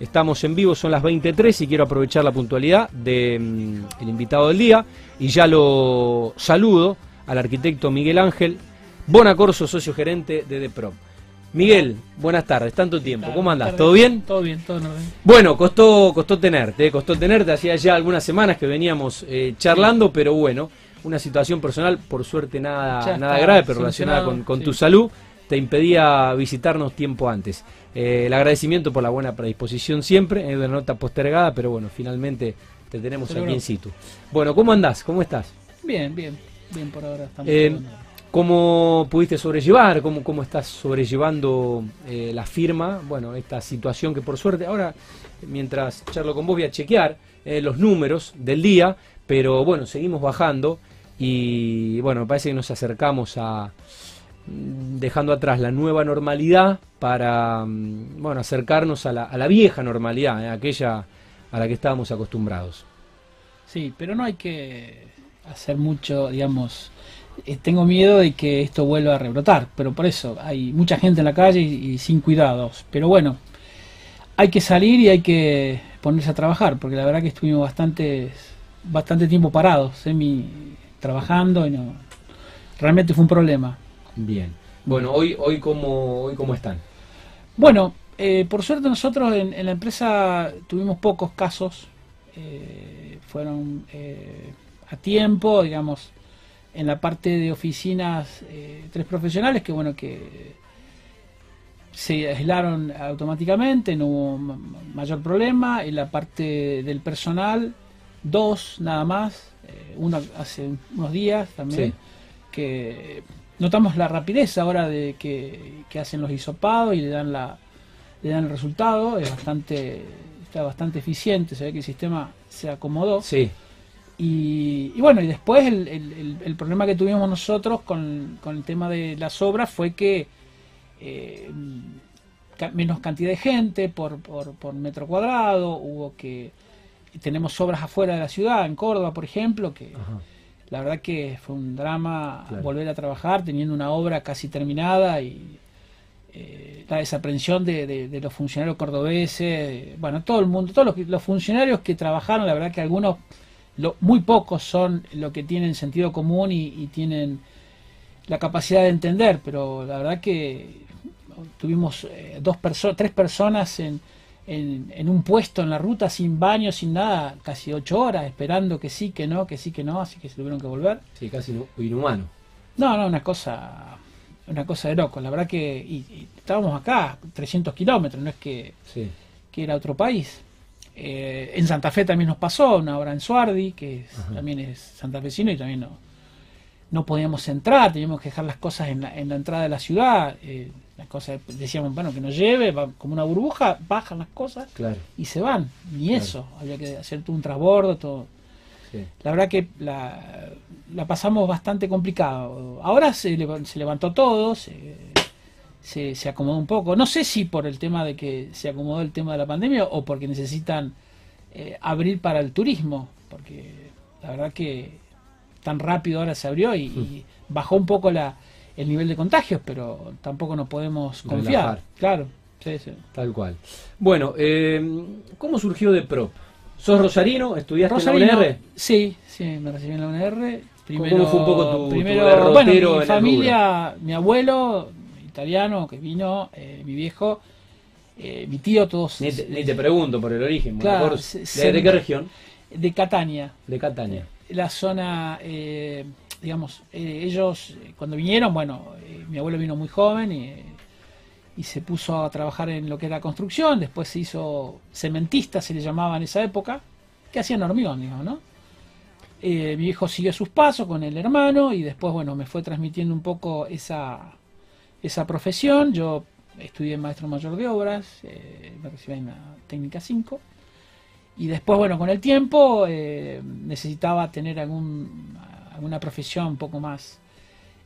Estamos en vivo, son las 23 y quiero aprovechar la puntualidad del mm, invitado del día y ya lo saludo al arquitecto Miguel Ángel Bonacorso, socio gerente de DEPROM. Miguel, buenas tardes, tanto tiempo, ¿cómo andás? ¿Todo bien? Todo bien, todo bien. Bueno, costó, costó tenerte, costó tenerte, hacía ya algunas semanas que veníamos eh, charlando, pero bueno, una situación personal, por suerte nada, nada grave, pero relacionada con, con tu salud, te impedía visitarnos tiempo antes. Eh, el agradecimiento por la buena predisposición siempre, es una nota postergada, pero bueno, finalmente te tenemos aquí en situ. Bueno, ¿cómo andás? ¿Cómo estás? Bien, bien, bien por ahora. Estamos eh, ¿Cómo pudiste sobrellevar? ¿Cómo, cómo estás sobrellevando eh, la firma? Bueno, esta situación que por suerte, ahora mientras charlo con vos voy a chequear eh, los números del día, pero bueno, seguimos bajando y bueno, me parece que nos acercamos a dejando atrás la nueva normalidad para mm, bueno, acercarnos a la, a la vieja normalidad, eh, aquella a la que estábamos acostumbrados. Sí, pero no hay que hacer mucho, digamos, eh, tengo miedo de que esto vuelva a rebrotar, pero por eso hay mucha gente en la calle y, sin cuidados. Pero bueno, hay que salir y hay que ponerse a trabajar, porque la verdad que estuvimos bastante, bastante tiempo parados, semi trabajando y no, realmente fue un problema. Bien. Bueno, hoy, hoy cómo, hoy cómo están. Bueno, eh, por suerte nosotros en, la empresa tuvimos pocos casos, eh, fueron a tiempo, digamos, en la parte de oficinas eh, tres profesionales que bueno que se aislaron automáticamente, no hubo mayor problema. En la parte del personal, dos nada más, eh, uno hace unos días también, que notamos la rapidez ahora de que, que, hacen los hisopados y le dan la le dan el resultado, es bastante está bastante eficiente, se ve que el sistema se acomodó. Sí. Y, bueno, y después el, problema que tuvimos nosotros con, el tema de las obras fue que eh, menos cantidad de gente por, por, metro cuadrado, hubo que... Tenemos obras afuera de la ciudad, en Córdoba, por ejemplo, que la verdad que fue un drama volver a trabajar teniendo una obra casi terminada y eh, la desaprensión de, los funcionarios cordobeses, bueno, todo el mundo, todos los, los funcionarios que trabajaron, la verdad que algunos muy pocos son los que tienen sentido común y, tienen la capacidad de entender, pero la verdad que tuvimos eh, dos personas, tres personas en, en, un puesto en la ruta sin baño, sin nada, casi ocho horas, esperando que sí, que no, que sí, que no, así que se tuvieron que volver. Sí, casi inhumano. No, no, una cosa, una cosa de loco. La verdad que estábamos acá, 300 kilómetros, no es que, que era otro país. Eh, en Santa Fe también nos pasó, una hora en Suardi, que también es santafesino y también no, no podíamos entrar, teníamos que dejar las cosas en la, en la entrada de la ciudad. Eh, las cosas decíamos, bueno, que nos lleve, va, como una burbuja, bajan las cosas y se van. Ni eso, había que hacer todo un trasbordo, todo. La verdad que la, la, pasamos bastante complicado. Ahora se, se levantó todo, se, se, se, acomodó un poco. No sé si por el tema de que se acomodó el tema de la pandemia o porque necesitan eh, abrir para el turismo, porque la verdad que tan rápido ahora se abrió y, hmm. bajó un poco la, el nivel de contagios, pero tampoco nos podemos confiar. Claro, sí, sí. Tal cual. Bueno, eh, ¿cómo surgió de PROP? ¿Sos rosarino? ¿Estudiaste en la UNR? Sí, sí, me recibí en la UNR. Primero, ¿Cómo fue un poco tu, primero, bueno, mi familia, mi abuelo, italiano que vino, eh, mi viejo, eh, mi tío, todos. Ni te, pregunto por el origen, ¿De, qué región? De Catania. De Catania. La zona, eh, digamos, ellos cuando vinieron, bueno, mi abuelo vino muy joven y, se puso a trabajar en lo que era construcción, después se hizo cementista, se le llamaba en esa época, que hacían hormigón, digamos, ¿no? mi viejo siguió sus pasos con el hermano y después, bueno, me fue transmitiendo un poco esa, esa profesión. Yo estudié maestro mayor de obras, eh, me recibí en la técnica 5. Y después, bueno, con el tiempo eh, necesitaba tener algún, alguna profesión un poco más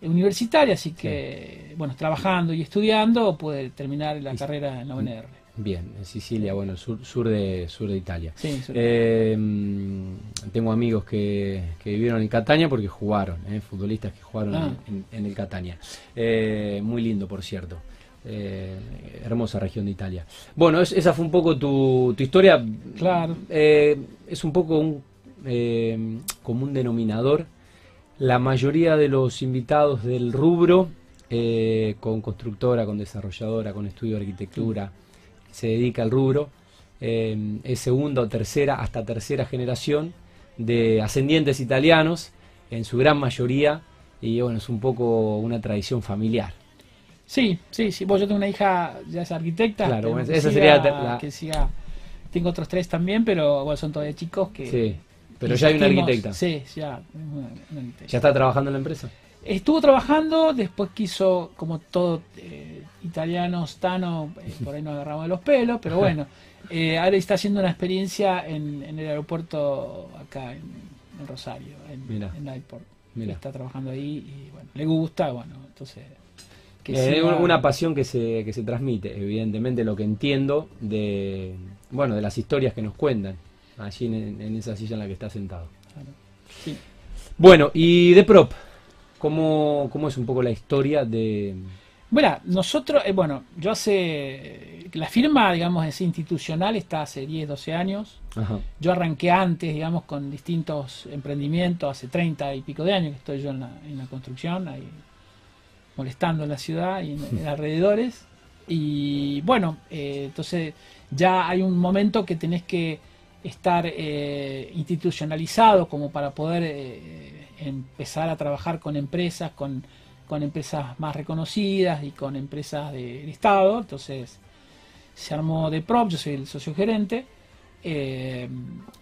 universitaria, así que, bueno, trabajando y estudiando pude terminar la carrera en la UNR. Bien, en Sicilia, bueno, sur, sur de sur de Italia. Sí, eh, tengo amigos que, que, vivieron en Catania porque jugaron, eh, futbolistas que jugaron ah. en, el Catania. Eh, muy lindo, por cierto. hermosa región de Italia. Bueno, esa fue un poco tu, tu historia. Claro. es un poco un común denominador. La mayoría de los invitados del rubro, con constructora, con desarrolladora, con estudio de arquitectura, se dedica al rubro, es segunda o tercera, hasta tercera generación de ascendientes italianos, en su gran mayoría, y bueno, es un poco una tradición familiar. Sí, sí, sí. yo tengo una hija, ya es arquitecta. Claro, esa sería la... que siga. Tengo otros tres también, pero bueno, son todavía chicos que. Sí, pero ya hay una arquitecta. Sí, ya. ¿Ya está trabajando en la empresa? Estuvo trabajando, después quiso, como todo eh, italiano, stano, eh, por ahí nos agarramos de los pelos, pero bueno, eh, ahora está haciendo una experiencia en, el aeropuerto acá en, Rosario, en, en Airport. Está trabajando ahí y bueno, le gusta, bueno, entonces... Que eh, una pasión que se, que se transmite, evidentemente lo que entiendo de, bueno, de las historias que nos cuentan allí en, esa silla en la que está sentado. Bueno, y de prop, ¿cómo, ¿cómo es un poco la historia de, bueno, nosotros, eh, bueno, yo hace, la firma, digamos, es institucional, está hace 10, 12 años. Yo arranqué antes, digamos, con distintos emprendimientos, hace 30 y pico de años que estoy yo en la, en la construcción, ahí molestando en la ciudad y en, alrededores. Y bueno, eh, entonces ya hay un momento que tenés que estar eh, institucionalizado como para poder empezar a trabajar con empresas, con con empresas más reconocidas y con empresas del Estado. Entonces se armó de Prop, yo soy el socio gerente. Eh,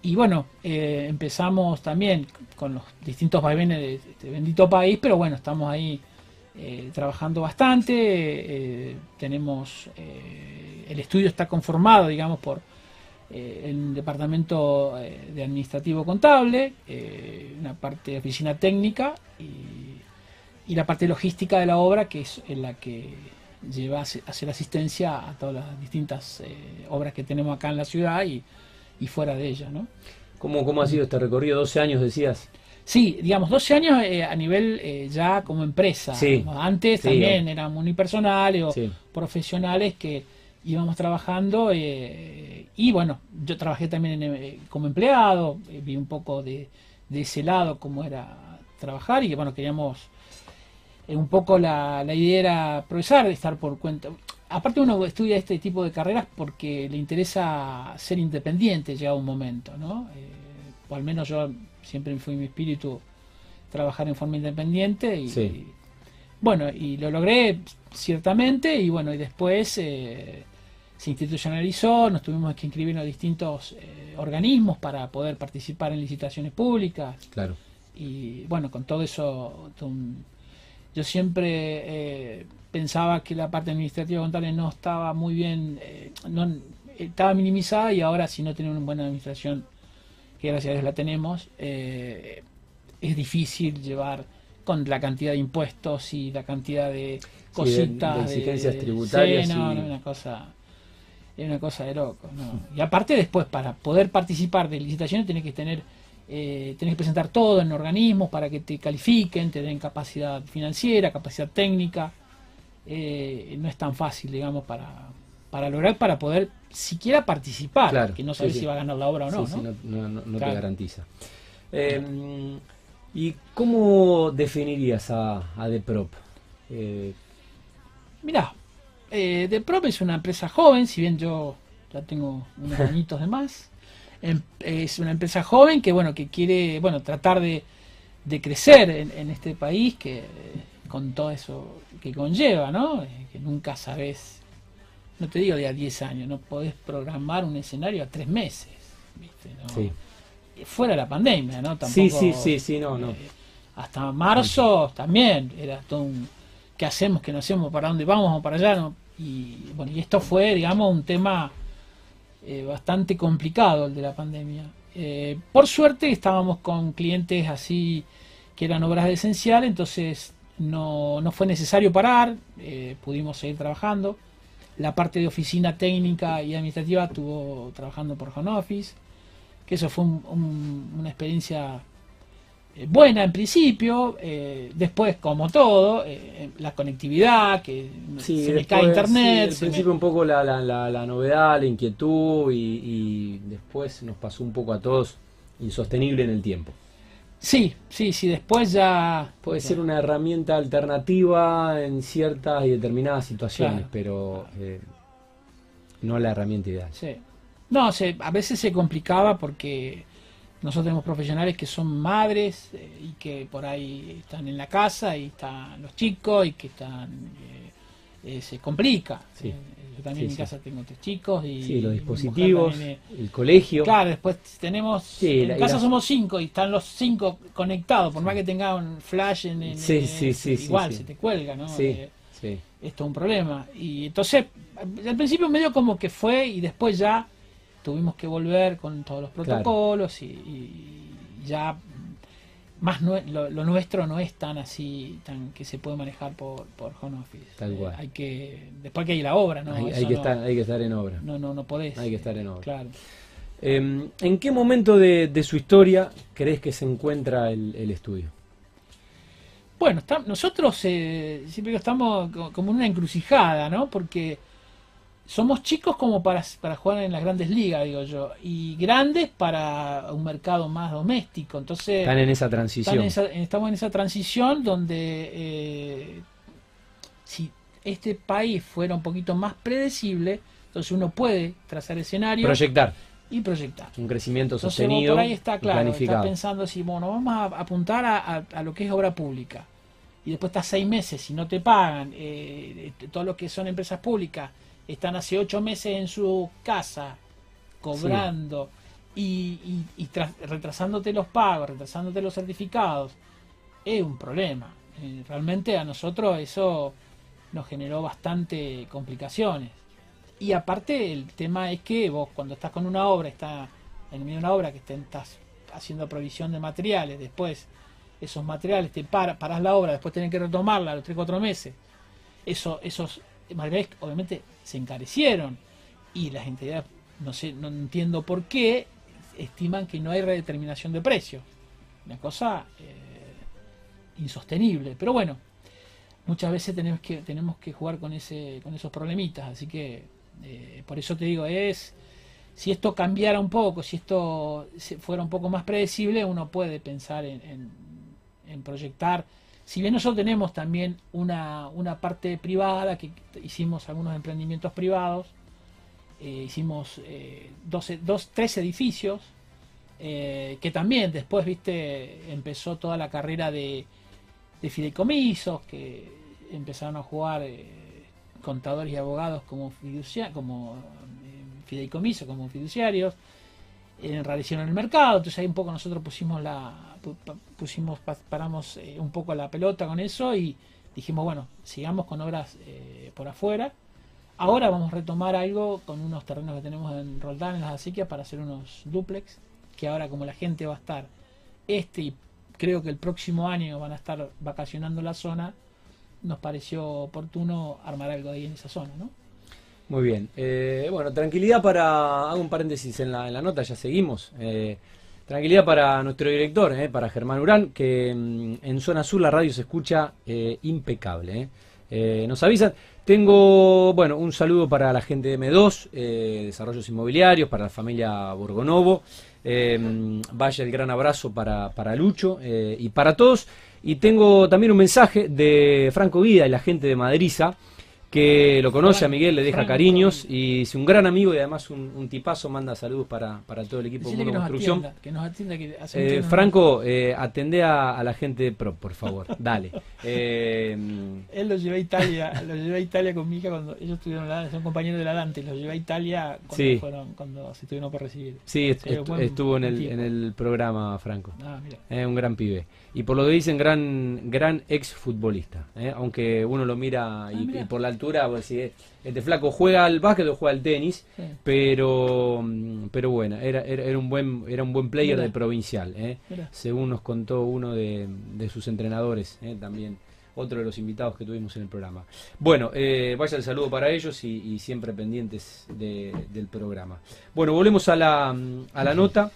y bueno, eh, empezamos también con los distintos vaivenes de este bendito país, pero bueno, estamos ahí eh, trabajando bastante. tenemos el estudio está conformado, digamos, por el departamento de administrativo contable, una parte de oficina técnica y y la parte logística de la obra, que es en la que lleva a hacer asistencia a todas las distintas eh, obras que tenemos acá en la ciudad y, fuera de ella. ¿no? ¿Cómo, ¿Cómo ha sido este recorrido? 12 años decías. Sí, digamos, 12 años eh, a nivel eh, ya como empresa. Antes también éramos unipersonales o profesionales que íbamos trabajando y bueno, yo trabajé también como empleado, vi un poco de, de ese lado cómo era trabajar y que bueno, queríamos eh, un poco la, la idea era progresar, estar por cuenta. Aparte uno estudia este tipo de carreras porque le interesa ser independiente llega un momento, ¿no? Eh, o al menos yo siempre fui mi espíritu trabajar en forma independiente y, bueno, y lo logré ciertamente y bueno, y después eh, se institucionalizó, nos tuvimos que inscribir en distintos organismos para poder participar en licitaciones públicas. Claro. Y bueno, con todo eso, yo siempre eh, pensaba que la parte administrativa contable no estaba muy bien, eh, no, estaba minimizada y ahora si no tenemos una buena administración, que gracias a Dios la tenemos, eh, es difícil llevar con la cantidad de impuestos y la cantidad de cositas, de, exigencias tributarias. no, no, una cosa es una cosa de loco. Y aparte después, para poder participar de licitaciones, tienes que tener eh, tenés que presentar todo en organismos para que te califiquen, te den capacidad financiera, capacidad técnica. Eh, no es tan fácil, digamos, para, para lograr, para poder siquiera participar, que no sabes si va a ganar la obra o no. no, no, te garantiza. Em, ¿Y cómo definirías a, a Deprop? Eh... Mirá, eh, Deprop es una empresa joven, si bien yo ya tengo unos añitos de más. Em, es una empresa joven que bueno que quiere bueno tratar de, crecer en, este país que con todo eso que conlleva no eh, que nunca sabes no te digo de a 10 años no podés programar un escenario a tres meses ¿viste? fuera de la pandemia no Tampoco, sí sí sí sí no no. eh, hasta marzo también era todo un qué hacemos qué no hacemos para dónde vamos o para allá ¿no? y bueno y esto fue digamos un tema eh, bastante complicado el de la pandemia. Eh, por suerte estábamos con clientes así que eran obras esenciales, entonces no, no fue necesario parar, eh, pudimos seguir trabajando. La parte de oficina técnica y administrativa estuvo trabajando por home office, que eso fue una experiencia buena en principio, eh, después como todo, eh, la conectividad, que se me cae internet. Sí, al principio un poco la, la, novedad, la inquietud y, después nos pasó un poco a todos insostenible en el tiempo. Sí, sí, sí, después ya... Puede ser una herramienta alternativa en ciertas y determinadas situaciones, pero no la herramienta ideal. Sí. No, se, a veces se complicaba porque nosotros tenemos profesionales que son madres eh, y que por ahí están en la casa y están los chicos y que están eh, eh, se complica. yo también en mi casa tengo tres chicos y sí, los dispositivos, el colegio. Claro, después tenemos en casa somos cinco y están los cinco conectados, por más que tengan flash en, el igual se te cuelga, ¿no? esto es un problema y entonces al principio medio como que fue y después ya tuvimos que volver con todos los protocolos y, ya más lo, nuestro no es tan así tan que se puede manejar por, por home office. Tal cual. hay que después hay que a la obra no hay, que estar hay que estar en obra. No no no podés. Hay que estar en obra. Claro. Em, ¿En qué momento de, su historia crees que se encuentra el, estudio? Bueno, nosotros eh, siempre estamos como en una encrucijada, ¿no? Porque somos chicos como para, para jugar en las grandes ligas, digo yo, y grandes para un mercado más doméstico. Entonces, están en esa transición. estamos en esa transición donde eh, si este país fuera un poquito más predecible, entonces uno puede trazar escenario. Proyectar. Y proyectar. Un crecimiento sostenido. por ahí está claro, está pensando si, bueno, vamos a apuntar a, lo que es obra pública. Y después estás seis meses y no te pagan, eh, todo lo que son empresas públicas están hace ocho meses en su casa cobrando y, retrasándote los pagos, retrasándote los certificados, es un problema. Eh, realmente a nosotros eso nos generó bastante complicaciones. Y aparte el tema es que vos cuando estás con una obra, está en medio de una obra que estás haciendo provisión de materiales, después esos materiales te para, paras la obra, después tienen que retomarla a los 3-4 meses. Eso, esos obviamente se encarecieron y las entidades, no sé, no entiendo por qué, estiman que no hay redeterminación de precios. Una cosa eh, insostenible. Pero bueno, muchas veces tenemos que, tenemos que jugar con, ese, con esos problemitas. Así que eh, por eso te digo, es si esto cambiara un poco, si esto fuera un poco más predecible, uno puede pensar en, en proyectar si bien nosotros tenemos también una, una parte privada, que hicimos algunos emprendimientos privados, eh, hicimos eh, dos, tres edificios, eh, que también después, viste, empezó toda la carrera de, de fideicomisos, que empezaron a jugar contadores y abogados como, fiducia, como fideicomisos, como fiduciarios, enrarecieron el mercado, entonces ahí un poco nosotros pusimos la pusimos, paramos eh, un poco la pelota con eso y dijimos, bueno, sigamos con obras eh, por afuera. Ahora vamos a retomar algo con unos terrenos que tenemos en Roldán, en las acequias, para hacer unos duplex, que ahora como la gente va a estar este y creo que el próximo año van a estar vacacionando la zona, nos pareció oportuno armar algo ahí en esa zona, ¿no? Muy bien. Eh, bueno, tranquilidad para... Hago un paréntesis en la, en la nota, ya seguimos. Tranquilidad para nuestro director, eh, para Germán Urán, que mm, en Zona Sur la radio se escucha eh, impecable. Eh. nos avisan. Tengo, bueno, un saludo para la gente de M2, Desarrollos Inmobiliarios, para la familia Borgonovo. Mm, vaya el gran abrazo para, para Lucho y para todos. Y tengo también un mensaje de Franco Vida y la gente de Madriza que lo conoce a Miguel, le deja cariños y es un gran amigo y además un, tipazo, manda saludos para, para todo el equipo de Construcción. que nos atienda, que eh, Franco, eh, atende a, la gente de Pro, por favor, dale. Eh, Él lo lleva a Italia, lo lleva a Italia con Mica cuando ellos estuvieron son compañeros de la Dante, lo lleva a Italia cuando, fueron, cuando se estuvieron por recibir. Sí, estuvo en el, en el programa Franco. Ah, es un gran pibe. Y por lo que dicen, gran, gran ex futbolista. Aunque uno lo mira y, ah, y por la altura, pues, este flaco juega al básquet o juega al tenis, pero pero bueno, era, era, un buen era un buen player de provincial, ¿eh? según nos contó uno de, sus entrenadores, ¿eh? también otro de los invitados que tuvimos en el programa. Bueno, eh, vaya el saludo para ellos y, siempre pendientes del programa. Bueno, volvemos a la, a la nota.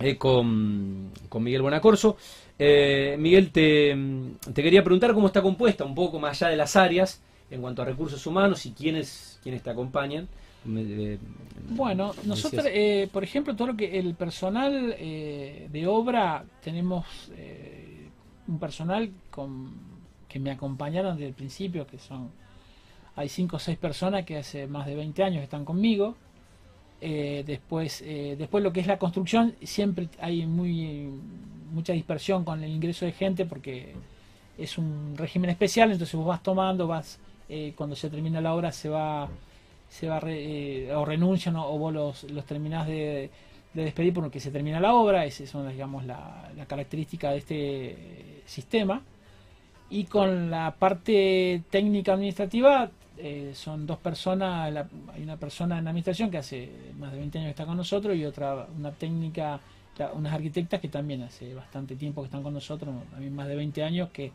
eh, con, con, Miguel Bonacorso. Eh, Miguel, te, te, quería preguntar cómo está compuesta, un poco más allá de las áreas, en cuanto a recursos humanos y quiénes, quiénes te acompañan. bueno, nosotros, eh, por ejemplo, todo lo que el personal de obra, tenemos un personal con, que me acompañaron desde el principio, que son, hay cinco o seis personas que hace más de 20 años están conmigo. Eh, después, eh, después lo que es la construcción, siempre hay muy mucha dispersión con el ingreso de gente porque es un régimen especial, entonces vos vas tomando, vas eh, cuando se termina la obra se va se va o renuncian o, vos los, los terminás de, despedir porque se termina la obra, esa es digamos la, la característica de este sistema. Y con la parte técnica administrativa eh, son dos personas, hay una persona en la administración que hace más de 20 años que está con nosotros y otra, una técnica, unas arquitectas que también hace bastante tiempo que están con nosotros, también más de 20 años que,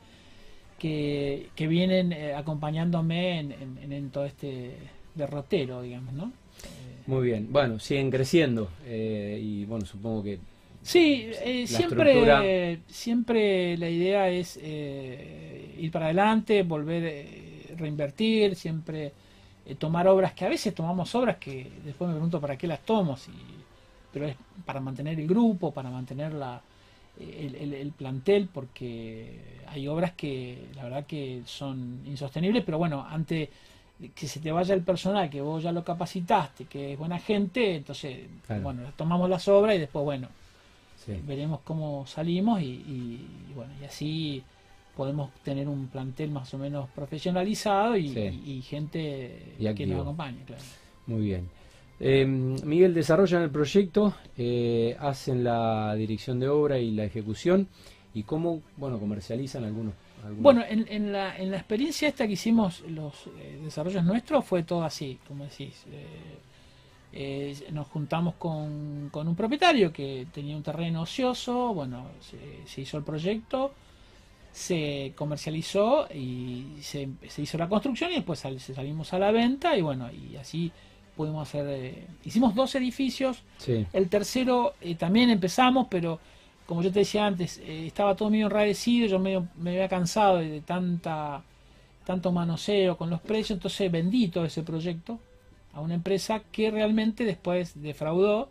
que, vienen eh, acompañándome en, todo este derrotero, digamos, ¿no? Muy bien, bueno, siguen creciendo eh, y bueno, supongo que... Sí, siempre, siempre la idea es ir para adelante, volver reinvertir, siempre eh, tomar obras que a veces tomamos obras que después me pregunto para qué las tomo, pero es para mantener el grupo, para mantener la, el, plantel, porque hay obras que la verdad que son insostenibles, pero bueno, antes que se te vaya el personal, que vos ya lo capacitaste, que es buena gente, entonces, bueno, tomamos las obras y después, bueno, veremos cómo salimos y, y, bueno, y así podemos tener un plantel más o menos profesionalizado y, gente que nos acompañe. Claro. Muy bien. Eh, Miguel, desarrollan el proyecto, eh, hacen la dirección de obra y la ejecución y cómo, bueno, comercializan algunos. Bueno, en, la, en la experiencia esta que hicimos los eh, desarrollos nuestros fue todo así, como decís. nos juntamos con, con, un propietario que tenía un terreno ocioso, bueno, se hizo el proyecto, se comercializó y se, hizo la construcción y después salimos a la venta y bueno, y así pudimos hacer... Eh, hicimos dos edificios, el tercero eh, también empezamos, pero como yo te decía antes, eh, estaba todo medio enrarecido, yo medio, me había cansado de, tanta tanto manoseo con los precios, entonces vendí todo ese proyecto a una empresa que realmente después defraudó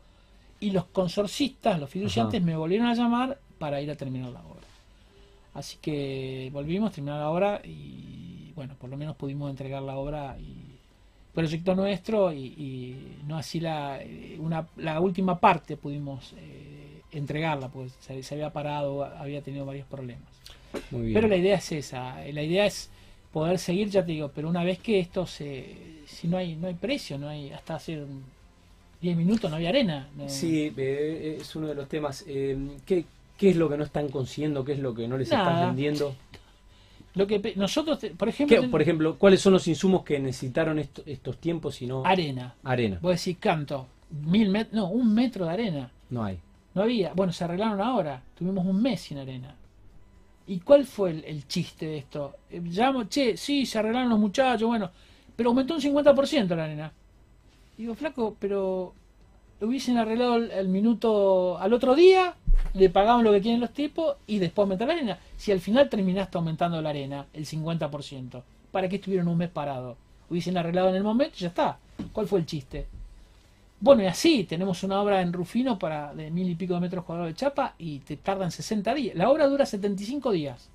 y los consorcistas, los fiduciantes me volvieron a llamar para ir a terminar la obra. Así que volvimos, terminar la obra y bueno, por lo menos pudimos entregar la obra y proyecto nuestro y, no así la, una, la última parte pudimos eh, entregarla, pues se, había parado, había tenido varios problemas. Pero la idea es esa, la idea es poder seguir, ya te digo, pero una vez que esto se, si no hay, no hay precio, no hay, hasta hace 10 minutos no había arena. Sí, eh, es uno de los temas. Eh, ¿qué, qué es lo que no están consiguiendo, qué es lo que no les están vendiendo. Lo que nosotros, por ejemplo, por ejemplo, ¿cuáles son los insumos que necesitaron estos tiempos y no arena? Arena. Vos decís canto, mil metros, no, un metro de arena. No hay. No había. Bueno, se arreglaron ahora. Tuvimos un mes sin arena. ¿Y cuál fue el, chiste de esto? Eh, llamo, che, sí, se arreglaron los muchachos, bueno, pero aumentó un 50% la arena. Digo, flaco, pero lo hubiesen arreglado el minuto al otro día le pagaban lo que quieren los tipos y después aumentar la arena. Si al final terminaste aumentando la arena, el 50%, ¿para qué estuvieron un mes parados? Hubiesen arreglado en el momento y ya está. ¿Cuál fue el chiste? Bueno, y así, tenemos una obra en Rufino para de mil y pico de metros cuadrados de chapa y te tardan 60 días. La obra dura 75 días.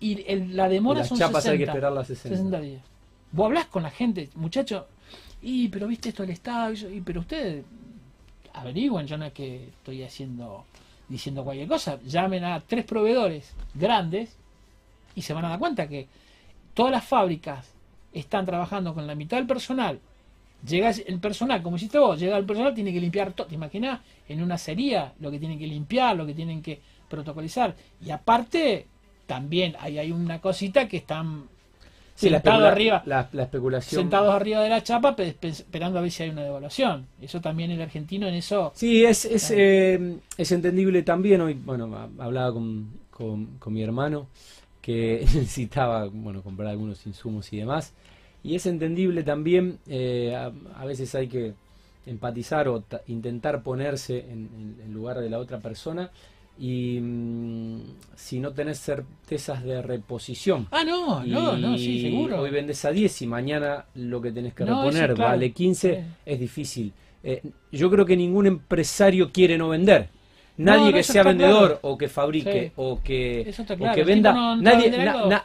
Y la demora son 60, hay que esperar las 60. días. Vos hablás con la gente, muchacho, y pero viste esto del Estado, y, pero ustedes averigüen, yo no que estoy haciendo diciendo cualquier cosa, llamen a tres proveedores grandes y se van a dar cuenta que todas las fábricas están trabajando con la mitad del personal. Llega el personal, como hiciste vos, llega el personal, tiene que limpiar todo. ¿Te imaginas? En una sería lo que tienen que limpiar, lo que tienen que protocolizar. Y aparte, también hay, hay una cosita que están sentados arriba, la, especulación. sentados arriba de la chapa esperando a ver si hay una devaluación. Eso también el argentino en eso. Sí, es es, eh, es entendible también. Hoy, bueno, hablaba con, con, mi hermano que necesitaba, bueno, comprar algunos insumos y demás. Y es entendible también. Eh, a, veces hay que empatizar o intentar ponerse en, en, lugar de la otra persona y mm, si no tenés certezas de reposición. Ah, no, no, no, sí, seguro. Hoy vendes a 10 y mañana lo que tenés que reponer vale 15, es difícil. Eh, yo creo que ningún empresario quiere no vender. Nadie que sea vendedor o que fabrique o, que, que venda, nadie,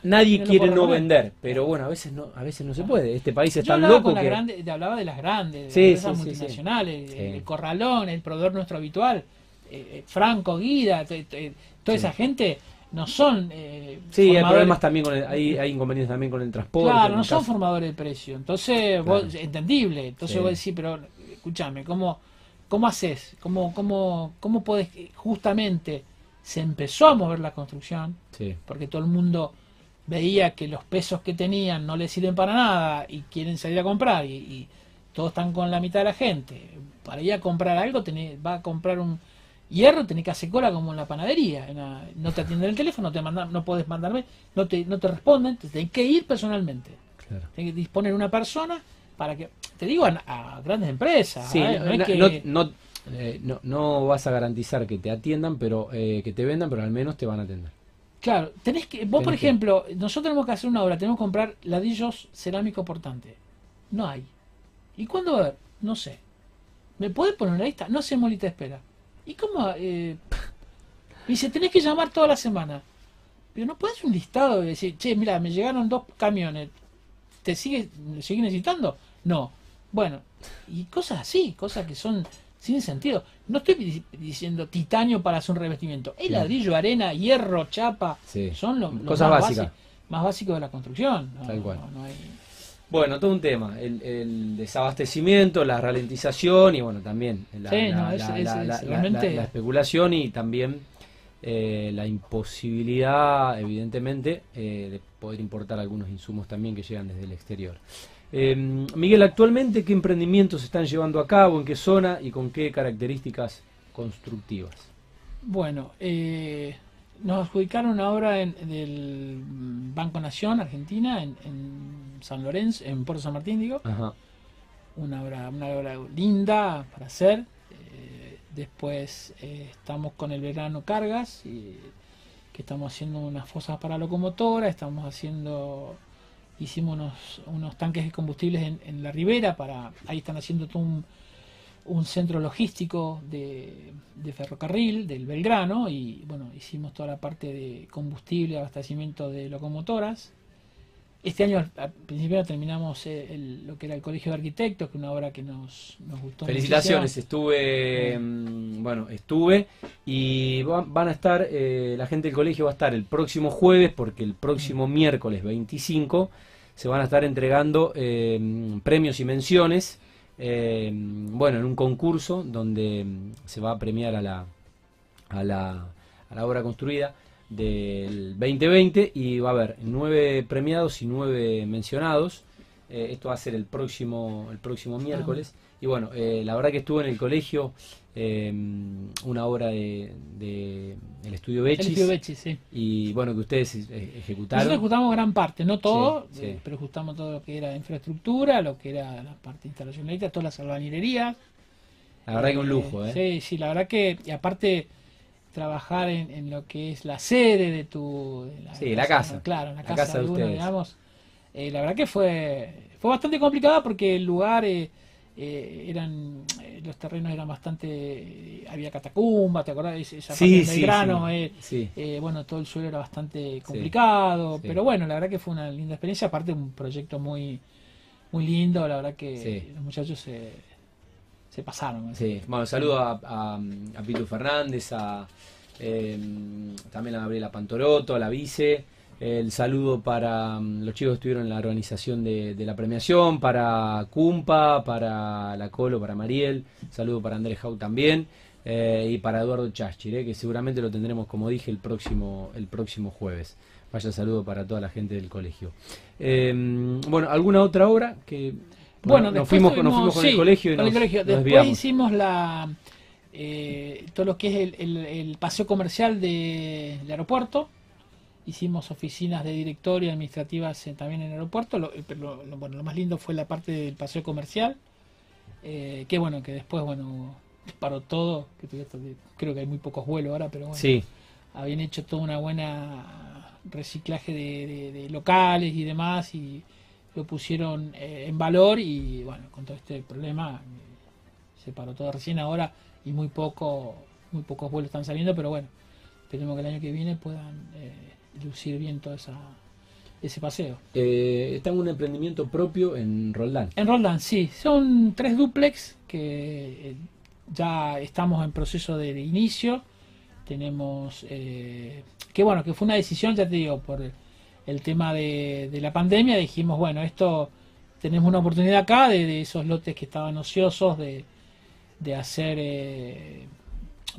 nadie quiere no vender, pero bueno, a veces no, a veces no se puede. Este país es tan loco que te hablaba de las grandes, de las empresas multinacionales, el corralón, el proveedor nuestro habitual eh, Franco, Guida, toda esa gente no son. Eh, sí, hay problemas también con el, hay, hay, inconvenientes también con el transporte. Claro, no son formadores de precio. Entonces, entendible. Entonces vos decís, pero escúchame, ¿cómo, cómo haces? ¿Cómo, cómo, ¿Cómo podés justamente se empezó a mover la construcción? Porque todo el mundo veía que los pesos que tenían no les sirven para nada y quieren salir a comprar y, todos están con la mitad de la gente. Para ir a comprar algo, tenés, va a comprar un Hierro tenés que hacer cola como en la panadería. no te atienden el teléfono, te mandan, no puedes mandarme, no te, no te responden, te tenés que ir personalmente. Claro. Tenés que disponer una persona para que, te digo, a, grandes empresas. no, no, vas a garantizar que te atiendan, pero eh, que te vendan, pero al menos te van a atender. Claro, tenés que, vos por ejemplo, nosotros tenemos que hacer una obra, tenemos que comprar ladrillos cerámicos portantes. No hay. ¿Y cuándo va a haber? No sé. ¿Me puedes poner una lista? No sé, molita espera. ¿Y cómo? Eh, dice, tenés que llamar toda la semana. Pero no puedes un listado y decir, che, mira, me llegaron dos camiones. ¿Te sigue, sigue necesitando? No. Bueno, y cosas así, cosas que son sin sentido. No estoy diciendo titanio para hacer un revestimiento. El ladrillo, arena, hierro, chapa, son los cosas básicas. más básicos de la construcción. Tal cual. Bueno, todo un tema, el, desabastecimiento, la ralentización y bueno, también la, especulación y también eh, la imposibilidad, evidentemente, eh, de poder importar algunos insumos también que llegan desde el exterior. Em, Miguel, actualmente, ¿qué emprendimientos se están llevando a cabo, en qué zona y con qué características constructivas? Bueno, eh, nos adjudicaron una obra en, del Banco Nación, Argentina, en, San Lorenzo, en Puerto San Martín, digo. Una obra, una obra linda para hacer. Eh, después eh, estamos con el verano cargas, y, que estamos haciendo unas fosas para locomotora, estamos haciendo, hicimos unos, unos tanques de combustibles en, en la ribera, para, ahí están haciendo todo un un centro logístico de, ferrocarril del Belgrano y bueno, hicimos toda la parte de combustible, abastecimiento de locomotoras. Este año al principio terminamos eh, lo que era el Colegio de Arquitectos, que es una obra que nos, nos gustó. Felicitaciones, estuve, mm, bueno, estuve y van a estar, eh, la gente del colegio va a estar el próximo jueves, porque el próximo miércoles 25 se van a estar entregando eh, premios y menciones eh, bueno, en un concurso donde mm, se va a premiar a la, a la, a la obra construida del 2020 y va a haber nueve premiados y nueve mencionados. Eh, esto va a ser el próximo, el próximo miércoles. Y bueno, eh, la verdad que estuvo en el colegio em, una obra de, el estudio Bechis. Y bueno, que ustedes ejecutaron. Nosotros ejecutamos gran parte, no todo, eh, pero ejecutamos todo lo que era infraestructura, lo que era la parte instalacionalista, todas las albañilerías. La verdad que un lujo, ¿eh? Sí, sí, la verdad que, y aparte trabajar en, lo que es la sede de tu... la sí, la casa. Claro, la, casa, de, uno, digamos. Eh, la verdad que fue, fue bastante complicada porque el lugar... Eh, eh, eran los terrenos eran bastante había catacumba te acordás esa sí, parte del grano bueno todo el suelo era bastante complicado pero bueno la verdad que fue una linda experiencia aparte un proyecto muy muy lindo la verdad que los muchachos se, se pasaron sí bueno saludo a, a, Pitu Fernández a también a Gabriela Pantoroto a la vice el saludo para mm, los chicos que estuvieron en la organización de, la premiación, para Cumpa, para La Colo, para Mariel, saludo para Andrés Jau también, eh, y para Eduardo Chaschir, eh, que seguramente lo tendremos, como dije, el próximo, el próximo jueves. Vaya saludo para toda la gente del colegio. Em, bueno, ¿alguna otra obra que... Bueno, nos fuimos, con el colegio y Después hicimos la... Eh, todo lo que es el, paseo comercial del aeropuerto, hicimos oficinas de directorio administrativas también en el aeropuerto. Lo, bueno, lo más lindo fue la parte del paseo comercial. Eh, que bueno, que después, bueno, paró todo, que creo que hay muy pocos vuelos ahora, pero bueno, sí. habían hecho toda una buena reciclaje de, locales y demás y lo pusieron eh, en valor y bueno, con todo este problema eh, se paró todo recién ahora y muy poco muy pocos vuelos están saliendo, pero bueno, esperemos que el año que viene puedan eh, lucir bien todo esa, ese paseo. está en un emprendimiento propio en Roldán. En Roldán, sí. Son tres duplex que ya estamos en proceso de, inicio. Tenemos eh, que bueno, que fue una decisión, ya te digo, por el tema de, la pandemia, dijimos, bueno, esto tenemos una oportunidad acá de, esos lotes que estaban ociosos de, de hacer eh,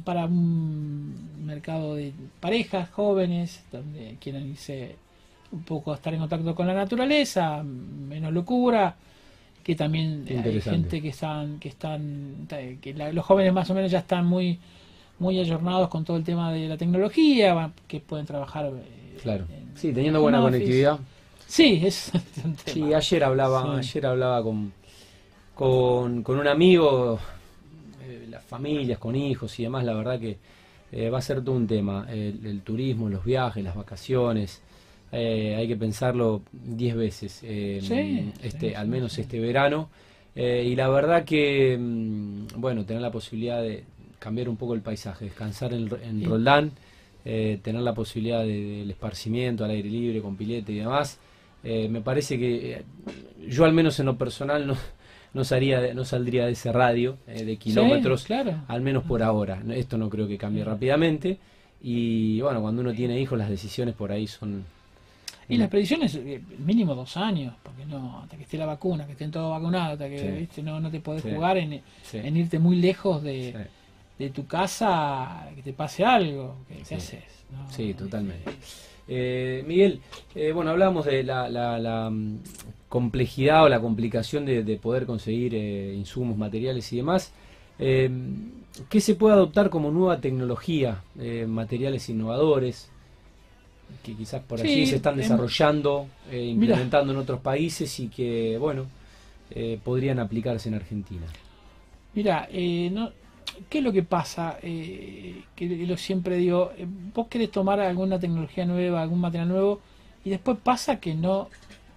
para un mercado de parejas jóvenes, donde quieran irse un poco a estar en contacto con la naturaleza, menos locura, que también hay gente que están, que están, que los jóvenes más o menos ya están muy, muy ayornados con todo el tema de la tecnología, que pueden trabajar. Claro. sí, teniendo buena conectividad. Sí, es. sí, ayer hablaba, ayer hablaba con, con, con un amigo, eh, las familias con hijos y demás. La verdad que eh, va a ser todo un tema, el turismo, los viajes, las vacaciones. Eh, hay que pensarlo 10 veces, eh, este, al menos este verano. Eh, y la verdad que, mm, bueno, tener la posibilidad de cambiar un poco el paisaje, descansar en, Roldán, tener la posibilidad del esparcimiento al aire libre, con pilete y demás, me parece que yo al menos en lo personal no, no, salía no saldría de ese radio de kilómetros, al menos por ahora. Esto no creo que cambie rápidamente. Y bueno, cuando uno tiene hijos, las decisiones por ahí son, y las predicciones, eh, mínimo dos años, porque no, hasta que esté la vacuna, que estén todos vacunados, hasta que ¿viste? No, no te podés jugar en, irte muy lejos de, tu casa, que te pase algo, ¿qué, haces? Sí, totalmente. Eh, Miguel, eh, bueno, hablábamos de la, la, mm, complejidad o la complicación de, de poder conseguir insumos, materiales y demás. ¿Qué se puede adoptar como nueva tecnología, materiales innovadores? que quizás por allí se están em, desarrollando, eh, implementando en otros países y que, bueno, eh, podrían aplicarse en Argentina. Mira, eh, no, ¿qué es lo que pasa? que lo siempre digo, vos querés tomar alguna tecnología nueva, algún material nuevo, y después pasa que no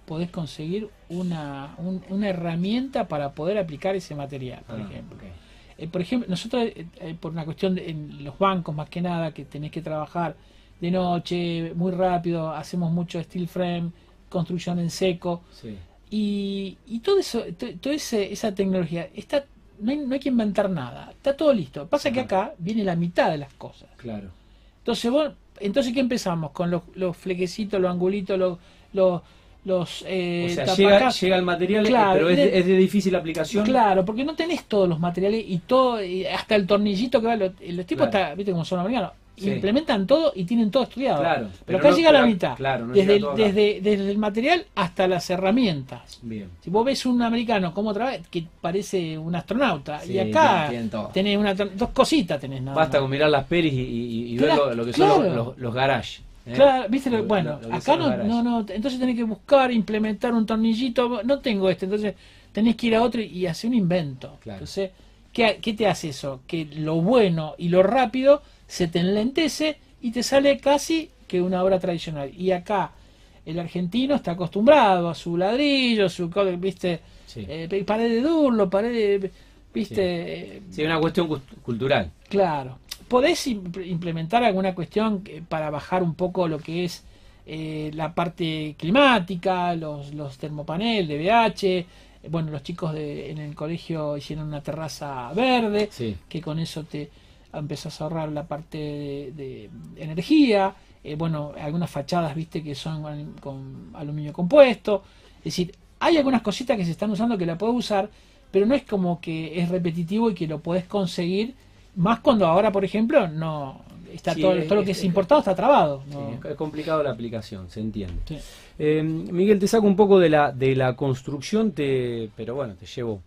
podés conseguir una, una herramienta para poder aplicar ese material, por ah, ejemplo. por ejemplo, nosotros, por una cuestión de, en los bancos más que nada, que tenés que trabajar de noche, muy rápido, hacemos mucho steel frame, construcción en seco. Y, y todo eso, toda esa tecnología, está, no hay, no hay que inventar nada, está todo listo. Pasa que acá viene la mitad de las cosas. Claro. Entonces, vos, entonces ¿qué empezamos? Con los, los flequecitos, los angulitos, los, los los eh, o sea, llega, llega, el material pero es de, es de, difícil aplicación claro porque no tenés todos los materiales y todo hasta el tornillito que va los, tipos está viste como son americanos implementan todo y tienen todo estudiado. Claro, pero, acá llega la mitad. desde, el, desde, desde, el material hasta las herramientas. Bien. Si vos ves un americano como otra vez, que parece un astronauta, y acá tenés una, dos cositas tenés nada Basta con mirar las pelis y, ver lo, que son los, los, garages. ¿eh? Claro, viste, bueno, acá no, no, no, entonces tenés que buscar, implementar un tornillito, no tengo este, entonces tenés que ir a otro y hacer un invento. Entonces, ¿qué, ¿qué te hace eso? Que lo bueno y lo rápido se te enlentece y te sale casi que una obra tradicional. Y acá el argentino está acostumbrado a su ladrillo, su viste, eh, pared de durlo, pared de, viste. Sí, una cuestión cultural. Claro. Podés implementar alguna cuestión para bajar un poco lo que es eh, la parte climática, los, los termopanel de BH. Bueno, los chicos de, en el colegio hicieron una terraza verde, que con eso te, empezás a ahorrar la parte de, energía, eh, bueno, algunas fachadas, viste, que son con aluminio compuesto, es decir, hay algunas cositas que se están usando que la puedes usar, pero no es como que es repetitivo y que lo puedes conseguir, más cuando ahora, por ejemplo, no está todo, lo que es, importado está trabado. es complicado la aplicación, se entiende. Eh, Miguel, te saco un poco de la, de la construcción, te, pero bueno, te llevo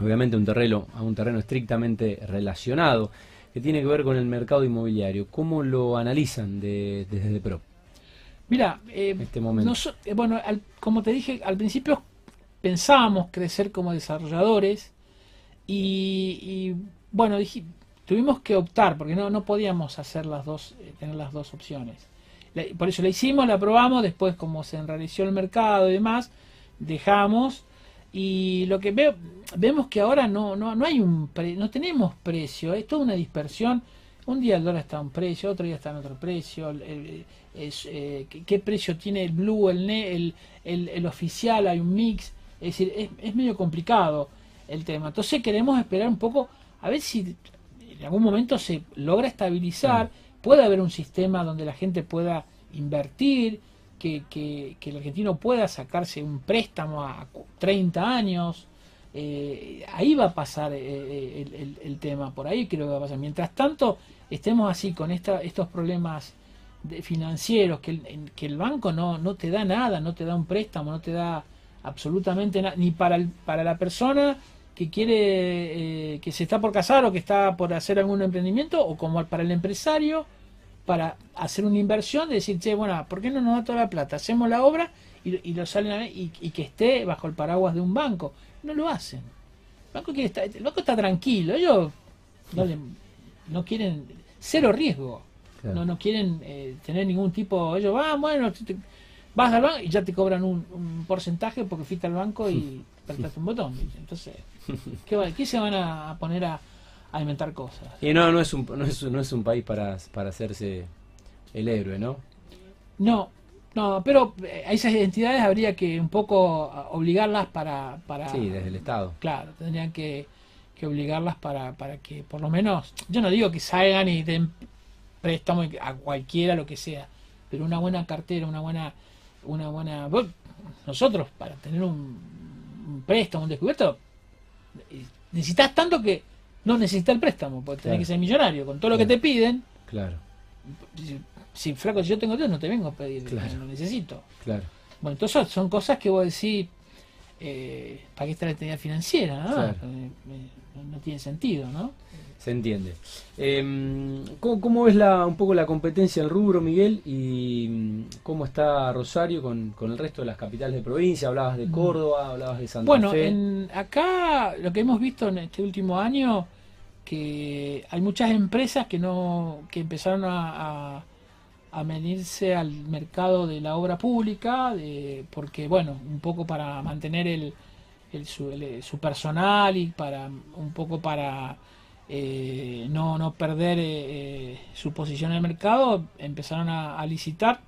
obviamente un terreno, a un terreno estrictamente relacionado que tiene que ver con el mercado inmobiliario. ¿Cómo lo analizan de, desde PRO? Mira, eh, este momento. Eh, bueno, como te dije al principio, pensábamos crecer como desarrolladores Y, bueno, tuvimos que optar porque no, no podíamos hacer las dos, eh, tener las dos opciones. por eso la hicimos, la probamos, después como se enrareció el mercado y demás, dejamos y lo que veo, vemos que ahora no, no, no hay un no tenemos precio, es toda una dispersión. Un día el dólar está a un precio, otro día está en otro precio. es, eh, ¿qué, precio tiene el blue, el, el, el, el, oficial? Hay un mix. Es decir, es, es, medio complicado el tema. Entonces queremos esperar un poco a ver si en algún momento se logra estabilizar. Puede haber un sistema donde la gente pueda invertir que, el argentino pueda sacarse un préstamo a 30 años. Eh, ahí va a pasar eh, eh, el, tema, por ahí creo que va a pasar. Mientras tanto, estemos así con estos problemas financieros, que el, banco no, te da nada, no te da un préstamo, no te da absolutamente nada, ni para la persona que quiere, que se está por casar o que está por hacer algún emprendimiento, o como para el empresario para hacer una inversión, de decir, che, bueno, ¿por qué no nos da toda la plata? Hacemos la obra y, lo salen a, y, y, que esté bajo el paraguas de un banco. No lo hacen. El banco, quiere estar, el banco está tranquilo, ellos no, no quieren, cero riesgo. No, no quieren eh, tener ningún tipo, ellos van, bueno, vas al banco y ya te cobran un, porcentaje porque fuiste al banco y apretaste un botón. Entonces, ¿qué, ¿qué se van a poner a, alimentar cosas. Y no, no es un, no es, no es un país para, para hacerse el héroe, ¿no? No, no, pero a esas identidades habría que un poco obligarlas para... para sí, desde el Estado. Claro, tendrían que, que obligarlas para, para que por lo menos, yo no digo que salgan y den préstamo a cualquiera, lo que sea, pero una buena cartera, una buena... Una buena nosotros, para tener un, un préstamo, un descubierto, eh, necesitas tanto que no necesita el préstamo, porque tenés que ser millonario, con todo lo que te piden. Claro. Si, flaco, si yo tengo Dios, no te vengo a pedir, claro. lo necesito. Claro. Bueno, entonces son cosas que vos decís, eh, ¿para qué está la actividad financiera? ¿no? Eh, no tiene sentido, ¿no? Se entiende. Eh, ¿cómo, es la, un poco la competencia del rubro, Miguel? ¿Y mm, cómo está Rosario con, con, el resto de las capitales de provincia? Hablabas de mm. Córdoba, hablabas de Santa Fe. Bueno, acá lo que hemos visto en este último año, que hay muchas empresas que, no, que empezaron a, a, venirse al mercado de la obra pública, de, porque, bueno, un poco para mantener el, el, su, su personal y para un poco para eh, no, no perder eh, eh, su posición en el mercado, empezaron a, licitar,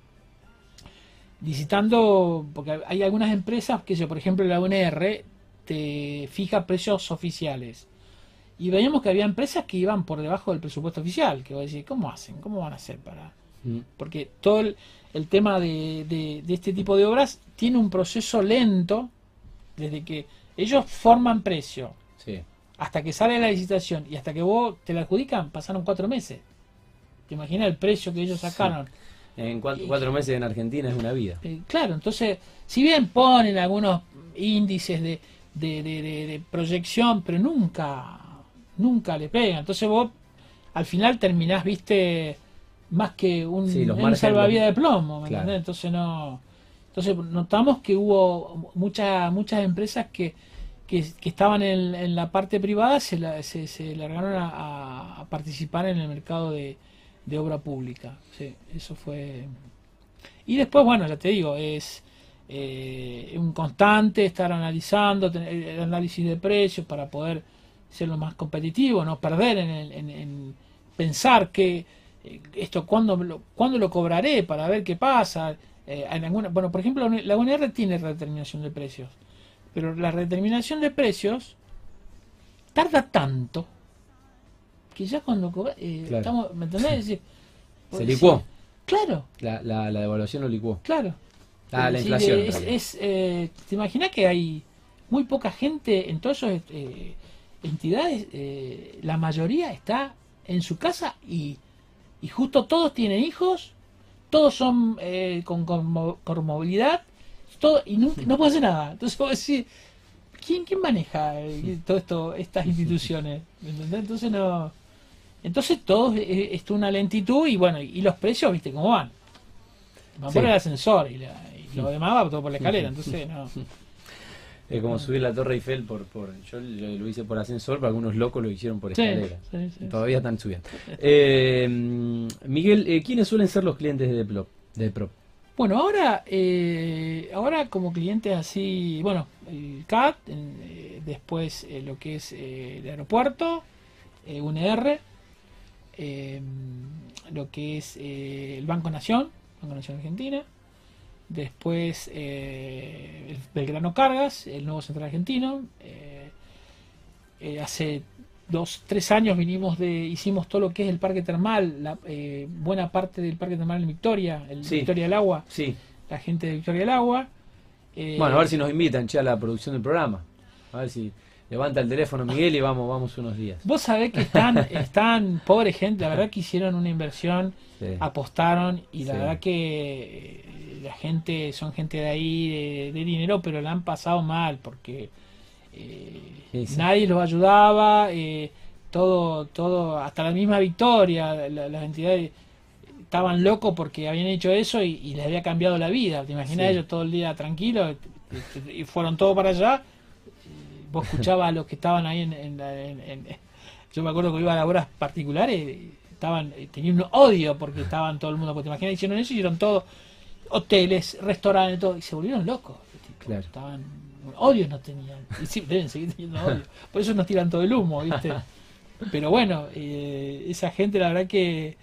licitando, porque hay algunas empresas que, por ejemplo, la UNR te fija precios oficiales. Y veíamos que había empresas que iban por debajo del presupuesto oficial, que vos decís, ¿cómo hacen? ¿Cómo van a hacer para...? Mm. Porque todo el, tema de, de, de, este tipo de obras tiene un proceso lento, desde que ellos forman precio, sí hasta que sale la licitación y hasta que vos te la adjudican, pasaron cuatro meses. ¿Te imaginas el precio que ellos sacaron? En cuatro, meses en Argentina es una vida. Eh, claro, entonces, si bien ponen algunos índices de, de, proyección, pero nunca, nunca le pegan. Entonces vos al final terminás, viste, más que un, salvavidas de plomo, Entonces no... Entonces notamos que hubo muchas muchas empresas que que, estaban en, la parte privada se, se, largaron a, participar en el mercado de, obra pública. Sí, eso fue. Y después, bueno, ya te digo, es eh, un constante estar analizando, tener el análisis de precios para poder ser lo más competitivo, no perder en, pensar que eh, esto cuándo lo, cuándo lo cobraré para ver qué pasa. Eh, en alguna, bueno, por ejemplo, la UNR tiene redeterminación de precios pero la determinación de precios tarda tanto que ya cuando eh, estamos, ¿me entendés? Se licuó. Claro. La, la, la, devaluación lo licuó. Claro. Ah, la inflación. Es, eh, ¿Te imaginas que hay muy poca gente en todas esas eh, entidades? la mayoría está en su casa y, y justo todos tienen hijos, todos son con, con movilidad todo, y no, no puede hacer nada. Entonces vos decís, ¿quién, quién maneja eh, todo esto, estas instituciones? Entonces no. Entonces todo es, es, una lentitud y bueno, y los precios, viste cómo van. Van por el ascensor y, lo demás va todo por la escalera, entonces no. Es como subir la Torre Eiffel por, por yo lo hice por ascensor, pero algunos locos lo hicieron por escalera. Todavía están subiendo. Eh, Miguel, eh, ¿quiénes suelen ser los clientes de Prop? De Prop? Bueno, ahora, eh, ahora como clientes así, bueno, el CAT, eh, después eh, lo que es el aeropuerto, UNR, lo que es el Banco Nación, Banco Nación Argentina, después el Belgrano Cargas, el nuevo central argentino, hace dos, tres años vinimos de, hicimos todo lo que es el parque termal, la, eh, buena parte del parque termal en Victoria, el Victoria del Agua, sí. la gente de Victoria del Agua. Eh, bueno, a ver si nos invitan ya a la producción del programa. A ver si levanta el teléfono Miguel y vamos, vamos unos días. Vos sabés que están, están, pobre gente, la verdad que hicieron una inversión, apostaron y la verdad que eh, la gente, son gente de ahí, de, de dinero, pero la han pasado mal porque nadie los ayudaba, eh, todo, todo, hasta la misma Victoria, las entidades estaban locos porque habían hecho eso y, les había cambiado la vida. ¿Te imaginas ellos todo el día tranquilos y fueron todos para allá? Vos escuchabas a los que estaban ahí en, yo me acuerdo que iba a las horas particulares, estaban, tenían un odio porque estaban todo el mundo, porque te imaginas, hicieron eso y hicieron todo, hoteles, restaurantes, todo, y se volvieron locos. Estaban Odios no tenían. Y sí, deben seguir teniendo odio. Por eso nos tiran todo el humo, ¿viste? Pero bueno, eh, esa gente la verdad que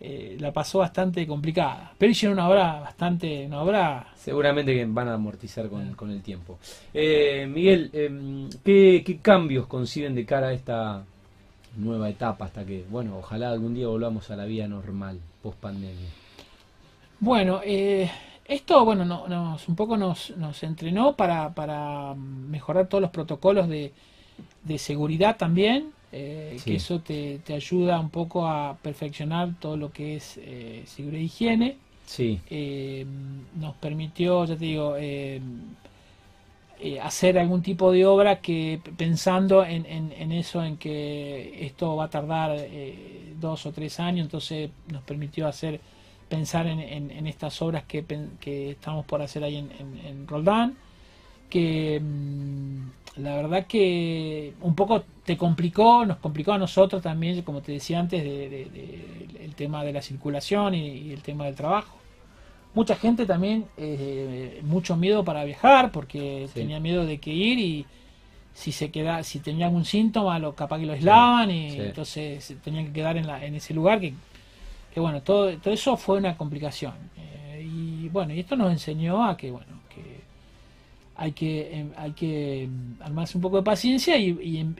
eh, la pasó bastante complicada. Pero hicieron una obra bastante, una obra... Seguramente que van a amortizar con, el tiempo. Eh, Miguel, em, ¿qué, cambios conciben de cara a esta nueva etapa hasta que, bueno, ojalá algún día volvamos a la vida normal, post pandemia? Bueno, eh, esto, bueno, nos, un poco nos, nos entrenó para, para mejorar todos los protocolos de, de seguridad también, eh, que eso te, te, ayuda un poco a perfeccionar todo lo que es eh, seguridad e higiene. Sí. Eh, nos permitió, ya te digo, hacer algún tipo de obra que pensando en, en, en, eso, en que esto va a tardar dos o tres años, entonces nos permitió hacer pensar en, en, estas obras que, que, estamos por hacer ahí en, en Roldán, que mm, la verdad que un poco te complicó, nos complicó a nosotros también, como te decía antes, de, el tema de la circulación y, el tema del trabajo. Mucha gente también, eh, mucho miedo para viajar, porque tenía miedo de que ir y si se queda, si tenía algún síntoma, lo capaz que lo aislaban y entonces tenían que quedar en, la, en ese lugar que que bueno, todo, todo eso fue una complicación. Eh, y bueno, y esto nos enseñó a que, bueno, que hay que, em, hay que em, armarse un poco de paciencia y,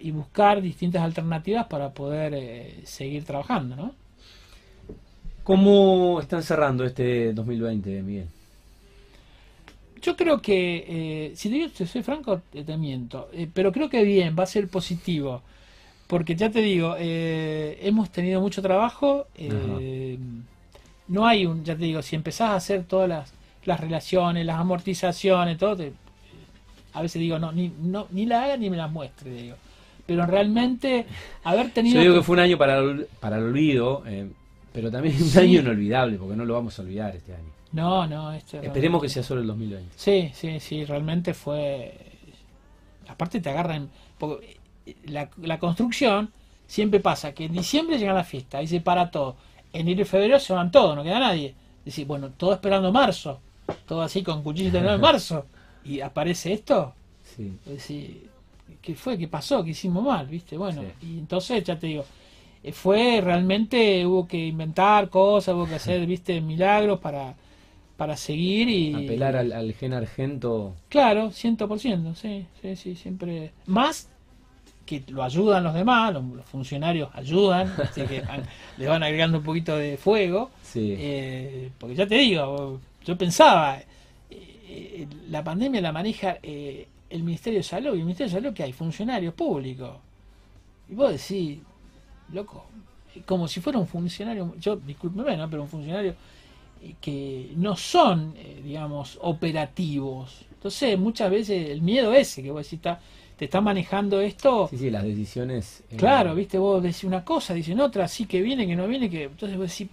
y, buscar distintas alternativas para poder eh, seguir trabajando, ¿no? ¿Cómo están cerrando este 2020, Miguel? Yo creo que, eh, si te digo, soy franco, te miento, pero creo que bien, va a ser positivo. Porque ya te digo, eh, hemos tenido mucho trabajo. Eh, no hay un, ya te digo, si empezás a hacer todas las, las relaciones, las amortizaciones, todo, a veces digo, no, ni, no, ni la haga ni me las muestre, digo. Pero realmente haber tenido... Yo digo que, fue un año para el, para el olvido, eh, pero también un año inolvidable, porque no lo vamos a olvidar este año. No, no, este Esperemos que sea solo el 2020. Sí, sí, sí, realmente fue... Aparte te agarran... Porque la, la, construcción siempre pasa que en diciembre llega la fiesta, ahí se para todo. Enero y febrero se van todos, no queda nadie. Decir, bueno, todo esperando marzo, todo así con cuchillos en marzo. Y aparece esto. Sí. Decir, ¿qué fue? ¿Qué pasó? ¿Qué hicimos mal? ¿Viste? Bueno, y entonces ya te digo, eh, fue realmente, hubo que inventar cosas, hubo que hacer, viste, milagros para, para seguir y... Apelar al, al gen argento. Claro, ciento por ciento, sí, sí, sí, siempre... Más que lo ayudan los demás, los, funcionarios ayudan, así que le van agregando un poquito de fuego. Eh, porque ya te digo, yo pensaba, eh, eh, la pandemia la maneja el Ministerio de Salud, y el Ministerio de Salud que hay funcionarios públicos. Y vos decís, loco, como si fuera un funcionario, yo discúlpeme, ¿no? pero un funcionario que no son, digamos, operativos. Entonces, muchas veces el miedo ese que vos decís está te está manejando esto. Sí, sí, las decisiones. Eh, claro, viste, vos decís una cosa, dicen otra, sí que viene, que no viene, que. Entonces vos decís,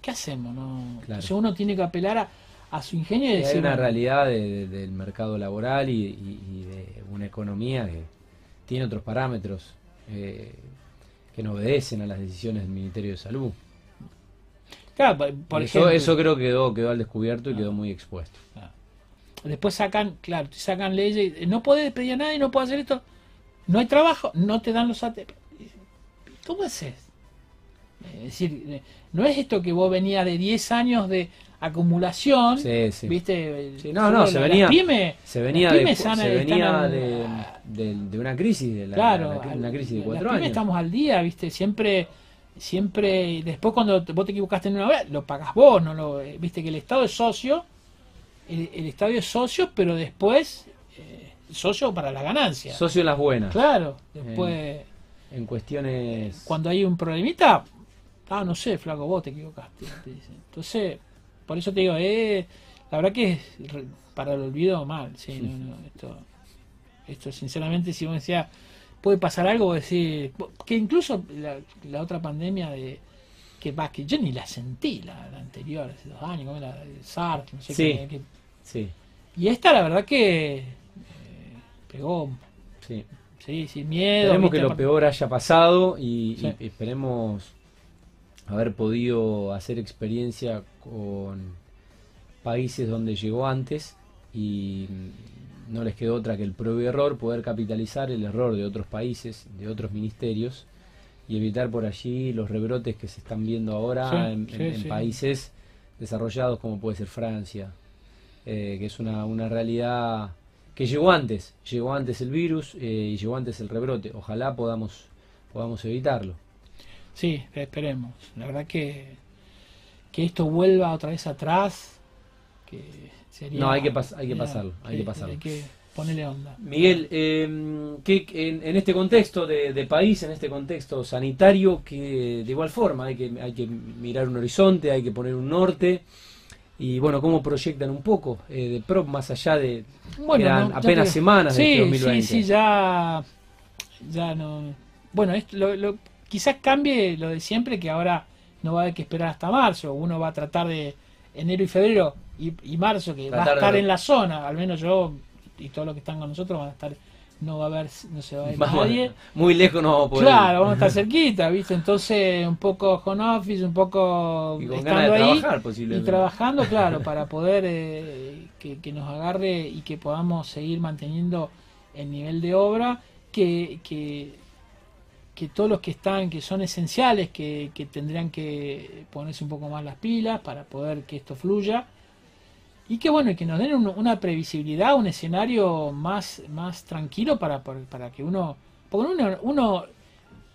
¿qué hacemos? No? Entonces uno tiene que apelar a su ingenio. Y hay una realidad del mercado laboral y, de una economía que tiene otros parámetros eh, que no obedecen a las decisiones del Ministerio de Salud. Claro, por eso, eso creo que quedó, quedó al descubierto y quedó muy expuesto. Después sacan, claro, sacan leyes, no puede pedir a nadie, no puede hacer esto, no hay trabajo, no te dan los ATP. ¿Cómo es eso? Es decir, no es esto que vos venías de 10 años de acumulación, sí, sí. ¿viste? no, no, se venía, se venía, de, se venía de, una crisis, de la, claro, una crisis de cuatro años. estamos al día, ¿viste? Siempre, siempre, después cuando vos te equivocaste en una vez, lo pagás vos, no lo, ¿viste? Que el Estado es socio, el, el Estado es socio, pero después, eh, socio para la ganancia. Socio las buenas. Claro, después... En, en cuestiones... Cuando hay un problemita, ah, no sé, flaco, vos te equivocaste. Entonces, por eso te digo, eh, la verdad que es para el olvido mal, sí, no, no, esto, esto sinceramente si vos decías, puede pasar algo, decir, que incluso la, otra pandemia de que va, que yo ni la sentí, la, anterior, hace dos años, como de SARS, no sé qué, sí. Y esta la verdad que eh, pegó sí. sí, sin miedo. Esperemos que lo peor haya pasado y esperemos haber podido hacer experiencia con países donde llegó antes y no les quedó otra que el propio error, poder capitalizar el error de otros países, de otros ministerios y evitar por allí los rebrotes que se están viendo ahora en, países desarrollados como puede ser Francia, eh, que es una, una, realidad que llegó antes, llegó antes el virus eh, y llegó antes el rebrote. Ojalá podamos, podamos evitarlo. Sí, esperemos. La verdad que, que esto vuelva otra vez atrás, que sería... No, hay que, hay que pasarlo, hay que, pasarlo. Hay que ponerle onda. Miguel, eh, que en, este contexto de, país, en este contexto sanitario, que de igual forma hay que, hay que mirar un horizonte, hay que poner un norte, y bueno, ¿cómo proyectan un poco eh, de PROP más allá de bueno, apenas semanas de 2020? Sí, sí, ya, ya no... Bueno, esto, lo Quizás cambie lo de siempre, que ahora no va a haber que esperar hasta marzo. Uno va a tratar de enero y febrero y, marzo, que va a estar en la zona, al menos yo y todos los que están con nosotros van a estar no va a haber, no se va a ver nadie. Muy lejos no vamos a poder. Claro, vamos a estar cerquita, ¿viste? Entonces, un poco home office, un poco estando ahí y trabajando, claro, para poder eh, que, que, nos agarre y que podamos seguir manteniendo el nivel de obra que, que que todos los que están, que son esenciales, que, tendrían que ponerse un poco más las pilas para poder que esto fluya. Y que bueno, que nos den una previsibilidad, un escenario más, más tranquilo para, para, que uno... Porque uno, uno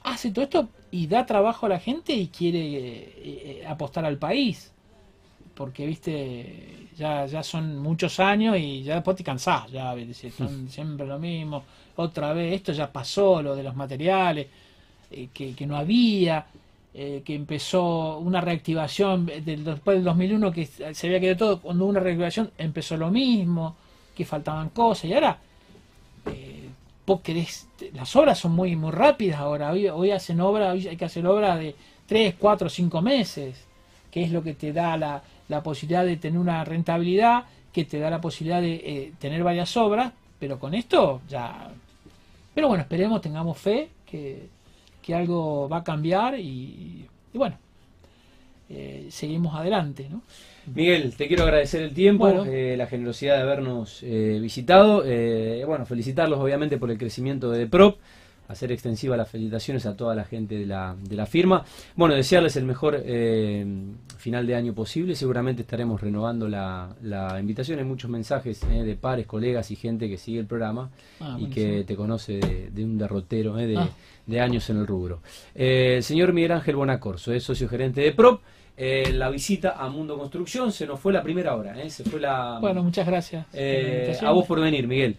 hace todo esto y da trabajo a la gente y quiere eh, eh, apostar al país. Porque, viste, ya, ya son muchos años y ya después te cansás, ya, son siempre lo mismo. Otra vez, esto ya pasó, lo de los materiales eh, que, no había, eh, que empezó una reactivación después del 2001 que se había quedado todo, cuando una reactivación empezó lo mismo, que faltaban cosas y ahora eh, las obras son muy muy rápidas ahora, hoy, hacen obra, hay que hacer obra de 3, 4, 5 meses, que es lo que te da la, la posibilidad de tener una rentabilidad, que te da la posibilidad de tener varias obras, pero con esto ya... Pero bueno, esperemos, tengamos fe, que, que algo va a cambiar y, bueno, eh, seguimos adelante. ¿no? Miguel, te quiero agradecer el tiempo, eh, la generosidad de habernos eh, visitado. bueno, felicitarlos obviamente por el crecimiento de PROP hacer extensiva las felicitaciones a toda la gente de la, de la firma. Bueno, desearles el mejor eh, final de año posible. Seguramente estaremos renovando la, la invitación. Hay muchos mensajes eh, de pares, colegas y gente que sigue el programa ah, y que te conoce de, un derrotero eh, ah. de, años en el rubro. el señor Miguel Ángel Bonacorso es socio gerente de PROP. la visita a Mundo Construcción se nos fue la primera hora. Se fue la, bueno, muchas gracias. a vos por venir, Miguel.